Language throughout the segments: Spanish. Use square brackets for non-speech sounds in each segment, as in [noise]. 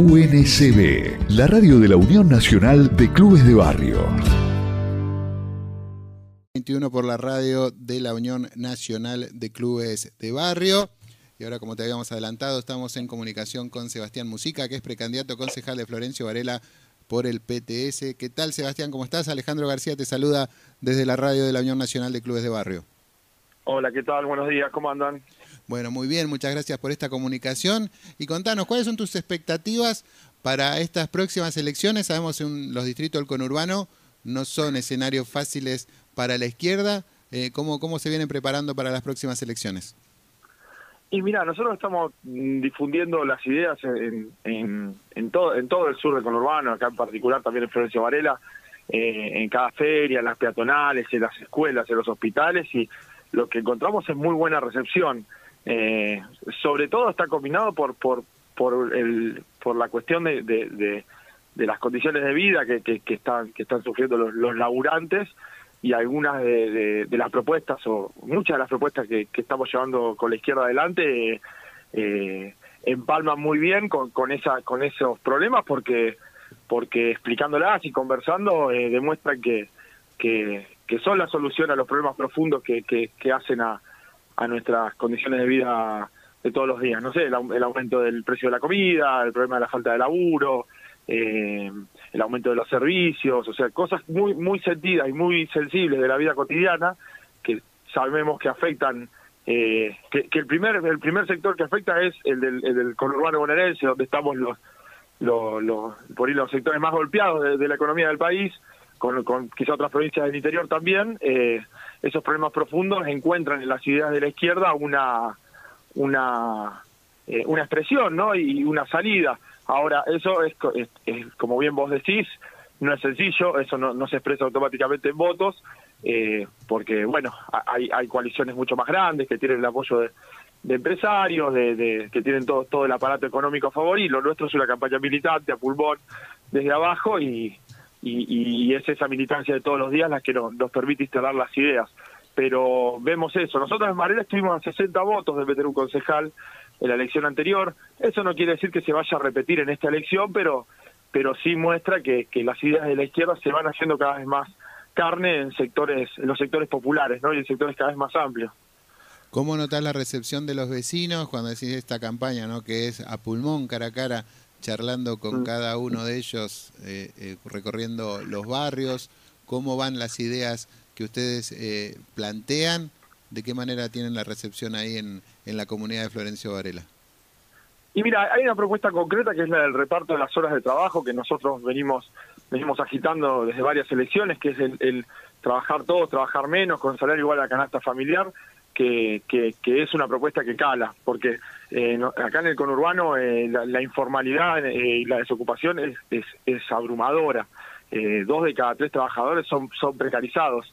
UNCB, la radio de la Unión Nacional de Clubes de Barrio. 21 por la radio de la Unión Nacional de Clubes de Barrio. Y ahora, como te habíamos adelantado, estamos en comunicación con Sebastián Musica, que es precandidato concejal de Florencio Varela por el PTS. ¿Qué tal, Sebastián? ¿Cómo estás? Alejandro García te saluda desde la radio de la Unión Nacional de Clubes de Barrio. Hola, ¿qué tal? Buenos días, ¿cómo andan? Bueno, muy bien, muchas gracias por esta comunicación. Y contanos, ¿cuáles son tus expectativas para estas próximas elecciones? Sabemos que los distritos del conurbano no son escenarios fáciles para la izquierda. Eh, ¿cómo, ¿Cómo se vienen preparando para las próximas elecciones? Y mira, nosotros estamos mm, difundiendo las ideas en, en, todo, en todo el sur del conurbano, acá en particular también en Florencio Varela, eh, en cada feria, en las peatonales, en las escuelas, en los hospitales, y lo que encontramos es muy buena recepción. Eh, sobre todo está combinado por por por el por la cuestión de, de, las condiciones de vida que, que, están que están sufriendo los, los laburantes y algunas de, las propuestas o muchas de las propuestas que, que estamos llevando con la izquierda adelante eh, empalman muy bien con, con esa con esos problemas porque porque explicándolas y conversando eh, demuestran que, que, que son la solución a los problemas profundos que, que, que hacen a, a nuestras condiciones de vida de todos los días. No sé, el, aumento del precio de la comida, el problema de la falta de laburo, eh, el aumento de los servicios, o sea, cosas muy muy sentidas y muy sensibles de la vida cotidiana que sabemos que afectan eh, que, el primer el primer sector que afecta es el del, el del conurbano bonaerense donde estamos los los, los por ahí los sectores más golpeados de, la economía del país con, con quizá otras provincias del interior también eh, esos problemas profundos encuentran en las ideas de la izquierda una una eh, una expresión no y una salida. Ahora eso es, como bien vos decís no es sencillo eso no, no se expresa automáticamente en votos eh, porque bueno hay, hay coaliciones mucho más grandes que tienen el apoyo de, de empresarios de, de, que tienen todo todo el aparato económico a favor y lo nuestro es una campaña militante a pulmón desde abajo y y, es esa militancia de todos los días la que nos, permite instalar las ideas. Pero vemos eso. Nosotros en Varela estuvimos a 60 votos de meter un concejal en la elección anterior. Eso no quiere decir que se vaya a repetir en esta elección, pero, pero sí muestra que, que las ideas de la izquierda se van haciendo cada vez más carne en sectores, en los sectores populares, ¿no? Y en sectores cada vez más amplios. ¿Cómo notas la recepción de los vecinos cuando decís esta campaña, ¿no? Que es a pulmón, cara a cara charlando con mm. cada uno de ellos, eh, eh, recorriendo los barrios, cómo van las ideas que ustedes eh, plantean, de qué manera tienen la recepción ahí en, en la comunidad de Florencio Varela. Y mira, hay una propuesta concreta que es la del reparto de las horas de trabajo que nosotros venimos venimos agitando desde varias elecciones, que es el, el trabajar todos, trabajar menos, con salario igual a la canasta familiar que, que, es una propuesta que cala, porque eh, acá en el conurbano eh, la, informalidad eh, y la desocupación es, es, abrumadora. dos de cada tres trabajadores son, son precarizados.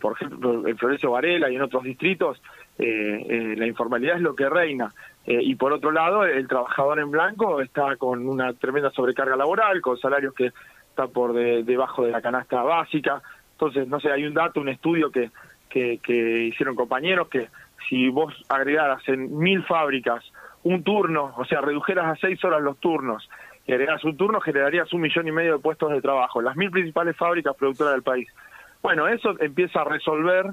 por ejemplo, en Florencio Varela y en otros distritos, la informalidad es lo que reina. y por otro lado, el trabajador en blanco está con una tremenda sobrecarga laboral, con salarios que están por debajo de la canasta básica. Entonces, no sé, hay un dato, un estudio que que, hicieron compañeros, que si vos agregaras en mil fábricas un turno, o sea, redujeras a seis horas los turnos y agregaras un turno, generarías un millón y medio de puestos de trabajo, las mil principales fábricas productoras del país. Bueno, eso empieza a resolver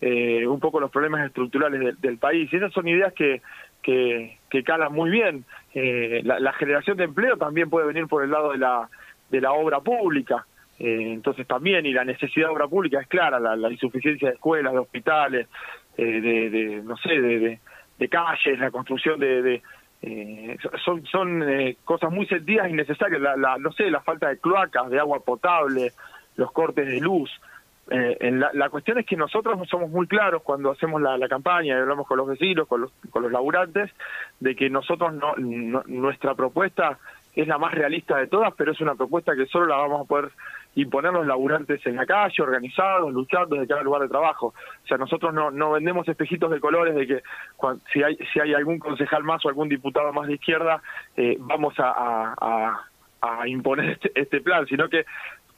eh, un poco los problemas estructurales del país y esas son ideas que, que, que calan muy bien. Eh, la, la generación de empleo también puede venir por el lado de la, de la obra pública. Eh, entonces también, y la necesidad de obra pública es clara, la, insuficiencia de escuelas, de hospitales, eh, de, no sé, de, de, calles, la construcción de... Eh, son son cosas muy sentidas y necesarias, la, no sé, la falta de cloacas, de agua potable, los cortes de luz. En la, la, cuestión es que nosotros somos muy claros cuando hacemos la, la campaña y hablamos con los vecinos, con los, con los laburantes, de que nosotros no, nuestra propuesta es la más realista de todas, pero es una propuesta que solo la vamos a poder imponer los laburantes en la calle, organizados, luchando desde cada lugar de trabajo. O sea, nosotros no, no vendemos espejitos de colores de que si, hay, si hay algún concejal más o algún diputado más de izquierda, eh, vamos a, a, imponer este, este, plan, sino que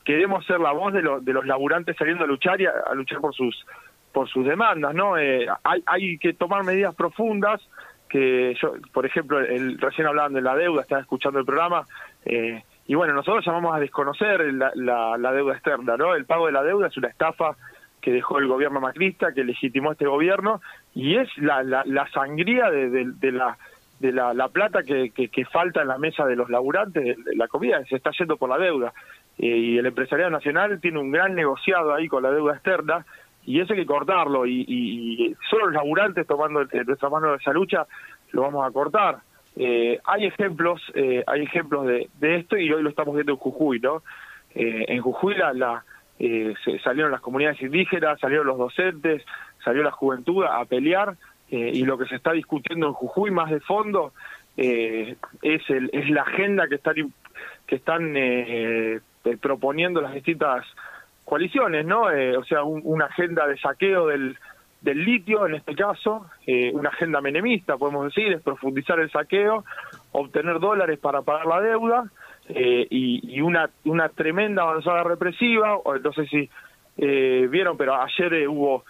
queremos ser la voz de, de los laburantes saliendo a luchar y a, luchar por sus por sus demandas, ¿no? Eh, hay, hay que tomar medidas profundas que yo, por ejemplo, el, recién hablaban de la deuda, estaba escuchando el programa, eh, y bueno, nosotros llamamos a desconocer la, deuda externa, ¿no? El pago de la deuda es una estafa que dejó el gobierno macrista, que legitimó este gobierno, y es la, sangría de, de, la de la, la plata que, que, falta en la mesa de los laburantes, la comida, se está yendo por la deuda. Eh, y el empresariado nacional tiene un gran negociado ahí con la deuda externa, y eso hay que cortarlo y, y, solo los laburantes tomando nuestra mano de esa lucha lo vamos a cortar. Eh, hay ejemplos, eh, hay ejemplos de, de, esto y hoy lo estamos viendo en Jujuy, ¿no? Eh, en Jujuy la, la se salieron las comunidades indígenas, salieron los docentes, salió la juventud a pelear y lo que se está discutiendo en Jujuy más de fondo es, el, es la agenda que están que están proponiendo las distintas coaliciones, ¿no? Eh, o sea, una agenda de saqueo del, del litio, en este caso, eh, una agenda menemista, podemos decir, es profundizar el saqueo, obtener dólares para pagar la deuda eh, y, y, una, una tremenda avanzada represiva, no sé si vieron, pero ayer hubo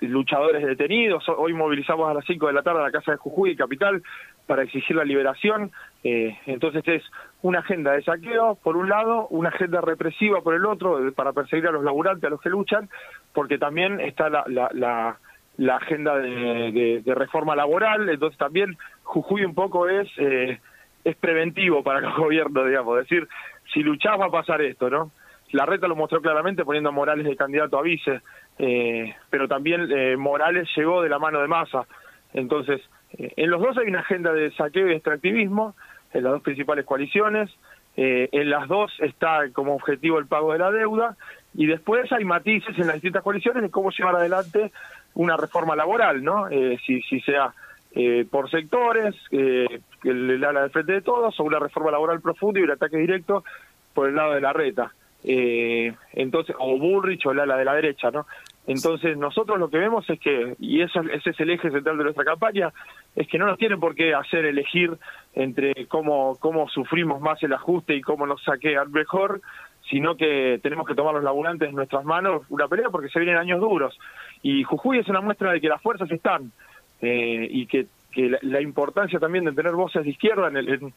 luchadores detenidos, hoy movilizamos a las 5 de la tarde a la Casa de Jujuy, capital, para exigir la liberación. Eh, entonces es una agenda de saqueo, por un lado, una agenda represiva por el otro, para perseguir a los laburantes, a los que luchan, porque también está la, la, la, agenda de, reforma laboral, entonces también Jujuy un poco es, eh, es preventivo para el [laughs] gobierno, digamos, decir, si luchás va a pasar esto, ¿no? La reta lo mostró claramente poniendo a Morales de candidato a vice, eh, pero también Morales llegó de la mano de Massa, entonces eh, en los dos hay una agenda de saqueo y extractivismo, en las dos principales coaliciones, eh, en las dos está como objetivo el pago de la deuda, y después hay matices en las distintas coaliciones de cómo llevar adelante una reforma laboral, ¿no? Eh, si, si sea por sectores, que el ala de frente de todos, o una reforma laboral profunda y un ataque directo por el lado de la reta. entonces, o Bullrich o el ala de la derecha, ¿no? Entonces nosotros lo que vemos es que, y eso, ese es el eje central de nuestra campaña, es que no nos tienen por qué hacer elegir entre cómo, cómo sufrimos más el ajuste y cómo nos saquean mejor, sino que tenemos que tomar los laburantes en nuestras manos una pelea porque se vienen años duros. Y Jujuy es una muestra de que las fuerzas están eh, y que, que la, importancia también de tener voces de izquierda en, en,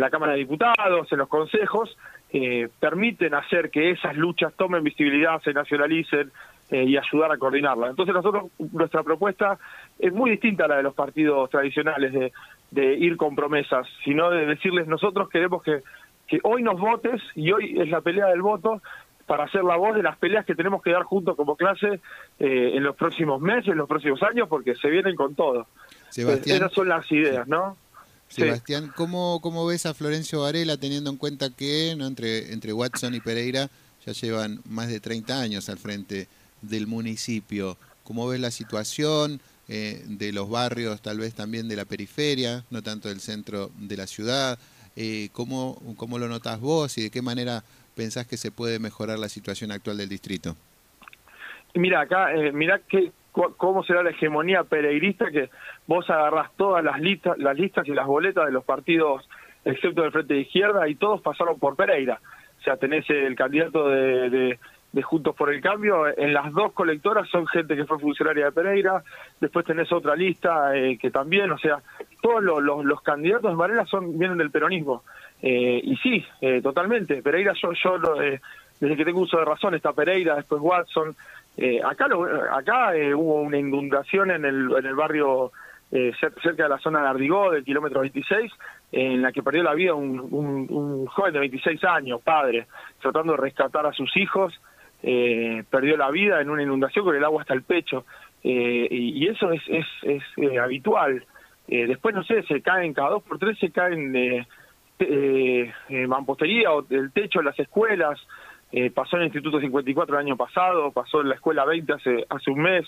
la Cámara de Diputados, en los consejos, eh, permiten hacer que esas luchas tomen visibilidad, se nacionalicen, eh, y ayudar a coordinarla. Entonces nosotros, nuestra propuesta es muy distinta a la de los partidos tradicionales de, de ir con promesas, sino de decirles nosotros queremos que, que hoy nos votes y hoy es la pelea del voto para hacer la voz de las peleas que tenemos que dar juntos como clase eh, en los próximos meses, en los próximos años, porque se vienen con todo. Sebastián, esas son las ideas, ¿no? Sebastián, ¿cómo, ¿cómo ves a Florencio Varela teniendo en cuenta que no entre, entre Watson y Pereira ya llevan más de 30 años al frente del municipio. ¿Cómo ves la situación eh, de los barrios, tal vez también de la periferia, no tanto del centro de la ciudad? Eh, ¿cómo, ¿Cómo lo notas vos y de qué manera pensás que se puede mejorar la situación actual del distrito? Mira, acá, eh, mira que, cómo será la hegemonía pereirista que vos agarrás todas las listas, las listas y las boletas de los partidos, excepto del Frente de Izquierda, y todos pasaron por Pereira. O sea, tenés el candidato de Juntos por el Cambio, en las dos colectoras son gente que fue funcionaria de Pereira, después tenés otra lista eh, que también, o sea, todos los, los, candidatos de Varela son vienen del peronismo. Eh, y sí, eh, totalmente, Pereira yo, yo desde que tengo uso de razón está Pereira, después Watson, acá lo, acá hubo una inundación en el, en el barrio cerca de la zona de Ardigó, del kilómetro 26, en la que perdió la vida un, un, un joven de 26 años, padre, tratando de rescatar a sus hijos, eh, perdió la vida en una inundación con el agua hasta el pecho. Eh, y, eso es, es, es eh, habitual. después, no sé, se caen, cada dos por tres se caen de mampostería o del techo de las escuelas. pasó en el Instituto 54 el año pasado, pasó en la Escuela 20 hace, hace un mes.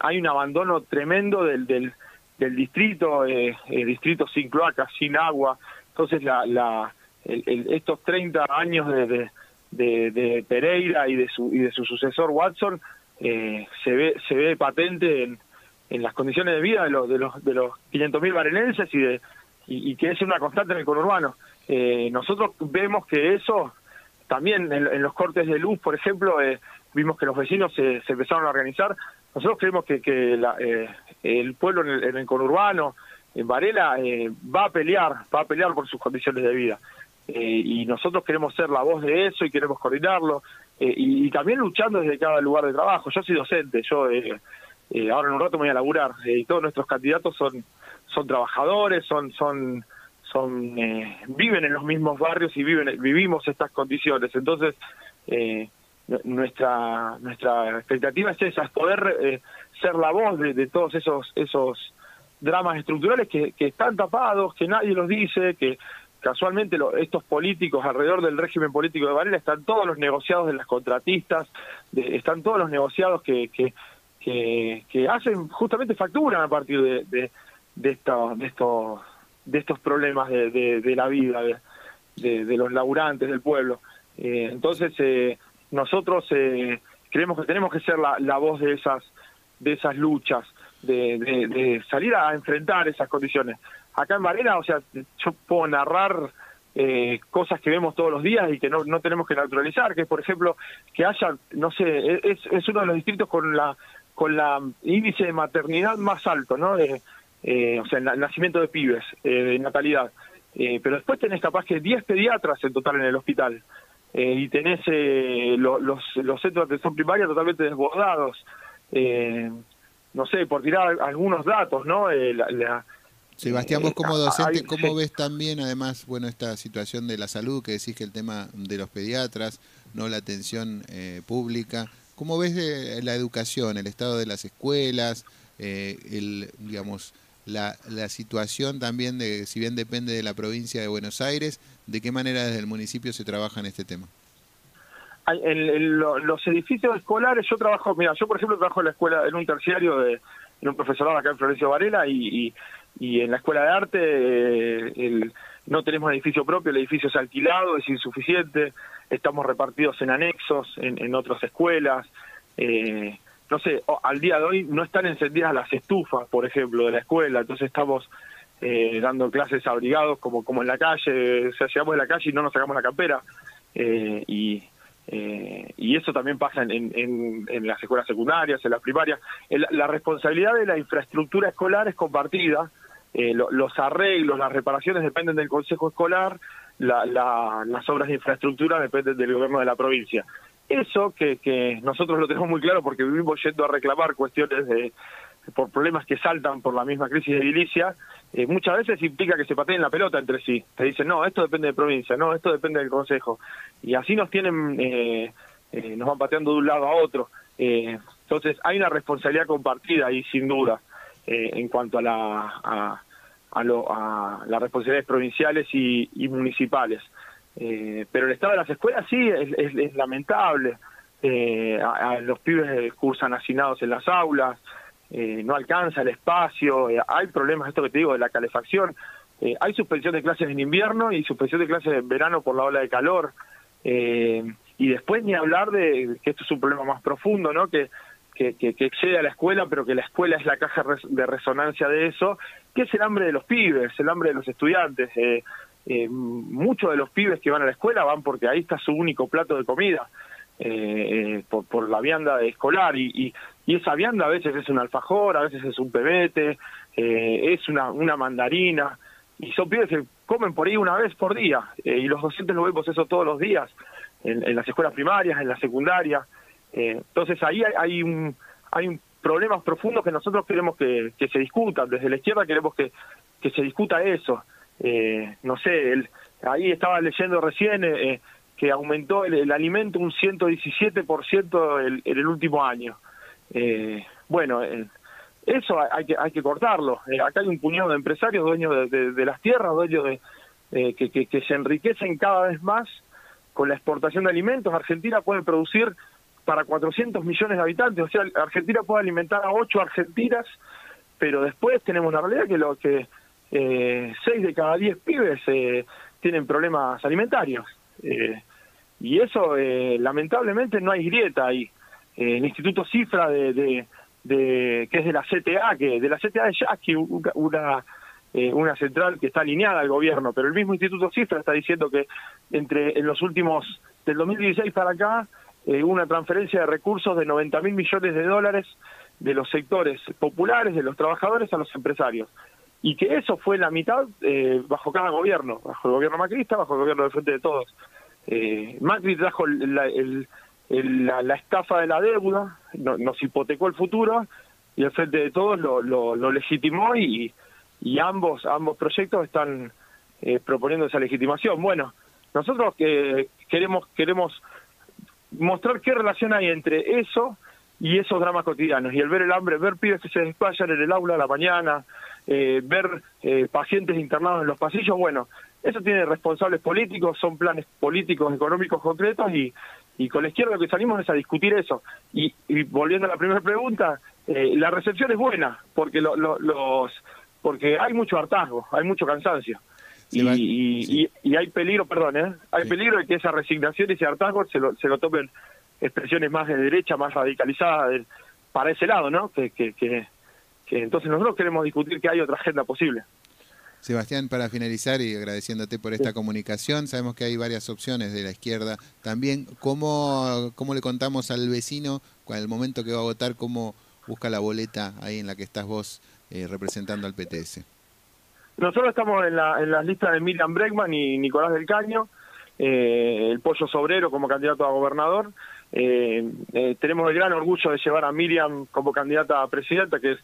hay un abandono tremendo del, del, del distrito, el distrito sin cloacas, sin agua. Entonces, la, la, estos 30 años de de, Pereira y de su y de su sucesor Watson eh, se ve se ve patente en, en las condiciones de vida de los de los de los 500.000 barenenses y de y, que es una constante en el conurbano. Eh, nosotros vemos que eso también en, los cortes de luz, por ejemplo, eh, vimos que los vecinos se, se, empezaron a organizar nosotros creemos que, que eh, el pueblo en el, conurbano, en Varela, eh, va a pelear, va a pelear por sus condiciones de vida. Y nosotros queremos ser la voz de eso y queremos coordinarlo. Y, también luchando desde cada lugar de trabajo. Yo soy docente, yo ahora en un rato me voy a laburar. y todos nuestros candidatos son, son trabajadores, son, son, son, viven en los mismos barrios y viven, vivimos estas condiciones. Entonces, eh, nuestra nuestra expectativa es esa, es poder eh, ser la voz de, todos esos esos dramas estructurales que, están tapados, que nadie los dice, que casualmente estos políticos alrededor del régimen político de Varela están todos los negociados de las contratistas, están todos los negociados que, que, hacen justamente facturan a partir de, de, de, estos, de, estos, de estos problemas de, de, la vida, de, de, los laburantes del pueblo. Eh, entonces, eh, nosotros eh, creemos que tenemos que ser la, voz de esas de esas luchas, de, salir a enfrentar esas condiciones. Acá en Varela, o sea, yo puedo narrar eh, cosas que vemos todos los días y que no, no tenemos que naturalizar, que por ejemplo, que haya, no sé, es, es uno de los distritos con la con la índice de maternidad más alto, ¿no? De, eh, o sea, el nacimiento de pibes, de natalidad. pero después tenés capaz que 10 pediatras en total en el hospital. Eh, y tenés eh, los, los centros de atención primaria totalmente desbordados. Eh, no sé, por tirar algunos datos, ¿no? La, Sebastián, vos como docente, ¿cómo ves también, además, bueno, esta situación de la salud, que decís que el tema de los pediatras, no la atención pública, ¿cómo ves la educación, el estado de las escuelas, el, digamos, la, la situación también de, si bien depende de la provincia de Buenos Aires, ¿de qué manera desde el municipio se trabaja en este tema? En, los edificios escolares, yo trabajo, mira, yo por ejemplo trabajo en la escuela, en un terciario de en un profesorado acá en Florencio Varela y, y, en la escuela de arte eh, el, no tenemos edificio propio, el edificio es alquilado, es insuficiente, estamos repartidos en anexos, en, en otras escuelas, eh, no sé, al día de hoy no están encendidas las estufas, por ejemplo, de la escuela, entonces estamos eh, dando clases abrigados como, como en la calle, o sea, llegamos de la calle y no nos sacamos la campera, eh, y, eh, y eso también pasa en, en, en, las escuelas secundarias, en las primarias. la responsabilidad de la infraestructura escolar es compartida, los arreglos, las reparaciones dependen del consejo escolar, la, las obras de infraestructura dependen del gobierno de la provincia. Eso que, que nosotros lo tenemos muy claro porque vivimos yendo a reclamar cuestiones de por problemas que saltan por la misma crisis de edilicia, eh, muchas veces implica que se pateen la pelota entre sí. Te dicen, no, esto depende de provincia, no, esto depende del consejo. Y así nos tienen, eh, eh, nos van pateando de un lado a otro. entonces hay una responsabilidad compartida ahí, sin duda, en cuanto a la, a, lo, a las responsabilidades provinciales y, y municipales. Eh, pero el estado de las escuelas sí es, lamentable. Eh, a, los pibes cursan hacinados en las aulas, eh, no alcanza el espacio, hay problemas, esto que te digo, de la calefacción. hay suspensión de clases en invierno y suspensión de clases en verano por la ola de calor. y después ni hablar de que esto es un problema más profundo, ¿no? Que, que, que, que, excede a la escuela, pero que la escuela es la caja de resonancia de eso, que es el hambre de los pibes, el hambre de los estudiantes. Eh, eh, muchos de los pibes que van a la escuela van porque ahí está su único plato de comida, eh, eh, por, por la vianda escolar, y, y, y, esa vianda a veces es un alfajor, a veces es un pebete, es una, una mandarina, y son pibes que comen por ahí una vez por día, y los docentes lo vemos eso todos los días, en, las escuelas primarias, en la secundaria, entonces ahí hay, hay un... Hay un problemas profundos que nosotros queremos que, se discutan. Desde la izquierda queremos que, que se discuta eso eh, no sé, el, ahí estaba leyendo recién eh, eh, que aumentó el, alimento un 117% el, en el último año. Eh, bueno, eso hay que, hay que cortarlo. acá hay un puñado de empresarios dueños de, las tierras, dueños de, que, que, que se enriquecen cada vez más con la exportación de alimentos. Argentina puede producir para 400 millones de habitantes, o sea, Argentina puede alimentar a 8 argentinas, pero después tenemos la realidad que lo que eh, seis de cada diez pibes eh, tienen problemas alimentarios. Eh, y eso, eh, lamentablemente, no hay grieta ahí. el Instituto Cifra, de, de, que es de la CTA, que de la CTA de Yaqui, una, una central que está alineada al gobierno, pero el mismo Instituto Cifra está diciendo que entre en los últimos, del 2016 para acá, una transferencia de recursos de 90 mil millones de dólares de los sectores populares, de los trabajadores a los empresarios. Y que eso fue la mitad eh, bajo cada gobierno, bajo el gobierno macrista, bajo el gobierno del Frente de Todos. Eh, Macri trajo la, la, estafa de la deuda, nos hipotecó el futuro y el Frente de Todos lo, lo, legitimó y, y ambos, ambos proyectos están eh, proponiendo esa legitimación. Bueno, nosotros que queremos, queremos mostrar qué relación hay entre eso y esos dramas cotidianos, y el ver el hambre, ver pibes que se desplayan en el aula a la mañana, eh, ver eh, pacientes internados en los pasillos, bueno, eso tiene responsables políticos, son planes políticos, económicos concretos, y, y con la izquierda lo que salimos es a discutir eso. Y, volviendo a la primera pregunta, eh, la recepción es buena, porque los porque hay mucho hartazgo, hay mucho cansancio. Y, y, hay peligro, perdón, ¿eh? hay peligro de que esa resignación y ese hartazgo se lo, se lo tomen expresiones más de derecha, más radicalizadas para ese lado, ¿no? Que, que, que, entonces nosotros queremos discutir que hay otra agenda posible. Sebastián, para finalizar y agradeciéndote por esta comunicación, sabemos que hay varias opciones de la izquierda también. ¿Cómo, cómo le contamos al vecino, con el momento que va a votar, cómo busca la boleta ahí en la que estás vos eh, representando al PTS? Nosotros estamos en, la, en las listas de Miriam Bregman y Nicolás del Caño, eh, el Pollo Sobrero como candidato a gobernador. Eh, eh, tenemos el gran orgullo de llevar a Miriam como candidata a presidenta, que es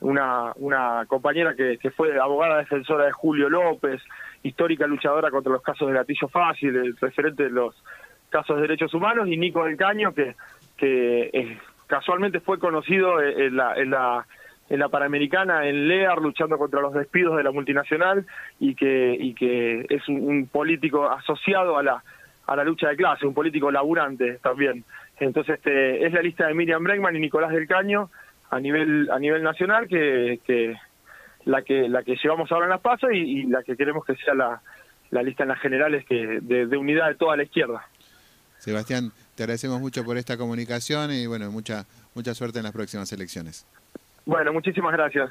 una, una compañera que, que fue abogada defensora de Julio López, histórica luchadora contra los casos de gatillo fácil, el referente de los casos de derechos humanos, y Nico del Caño, que, que casualmente fue conocido en la, en la en la Panamericana, en LEAR, luchando contra los despidos de la multinacional y que, y que es un, político asociado a la, a la lucha de clase, un político laburante también. Entonces este, es la lista de Miriam Bregman y Nicolás del Caño a nivel, a nivel nacional que, que la que la que llevamos ahora en las pasos y, la que queremos que sea la, la lista en las generales que de, de unidad de toda la izquierda. Sebastián, te agradecemos mucho por esta comunicación y bueno, mucha, mucha suerte en las próximas elecciones. Bueno, muchísimas gracias.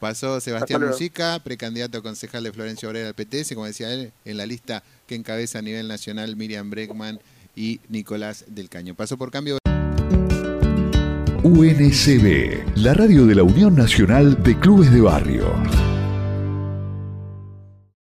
Pasó Sebastián Musica, precandidato concejal de Florencio Obrera al PTS, como decía él, en la lista que encabeza a nivel nacional Miriam Breckman y Nicolás del Caño. Pasó por cambio. UNCB, la radio de la Unión Nacional de Clubes de Barrio.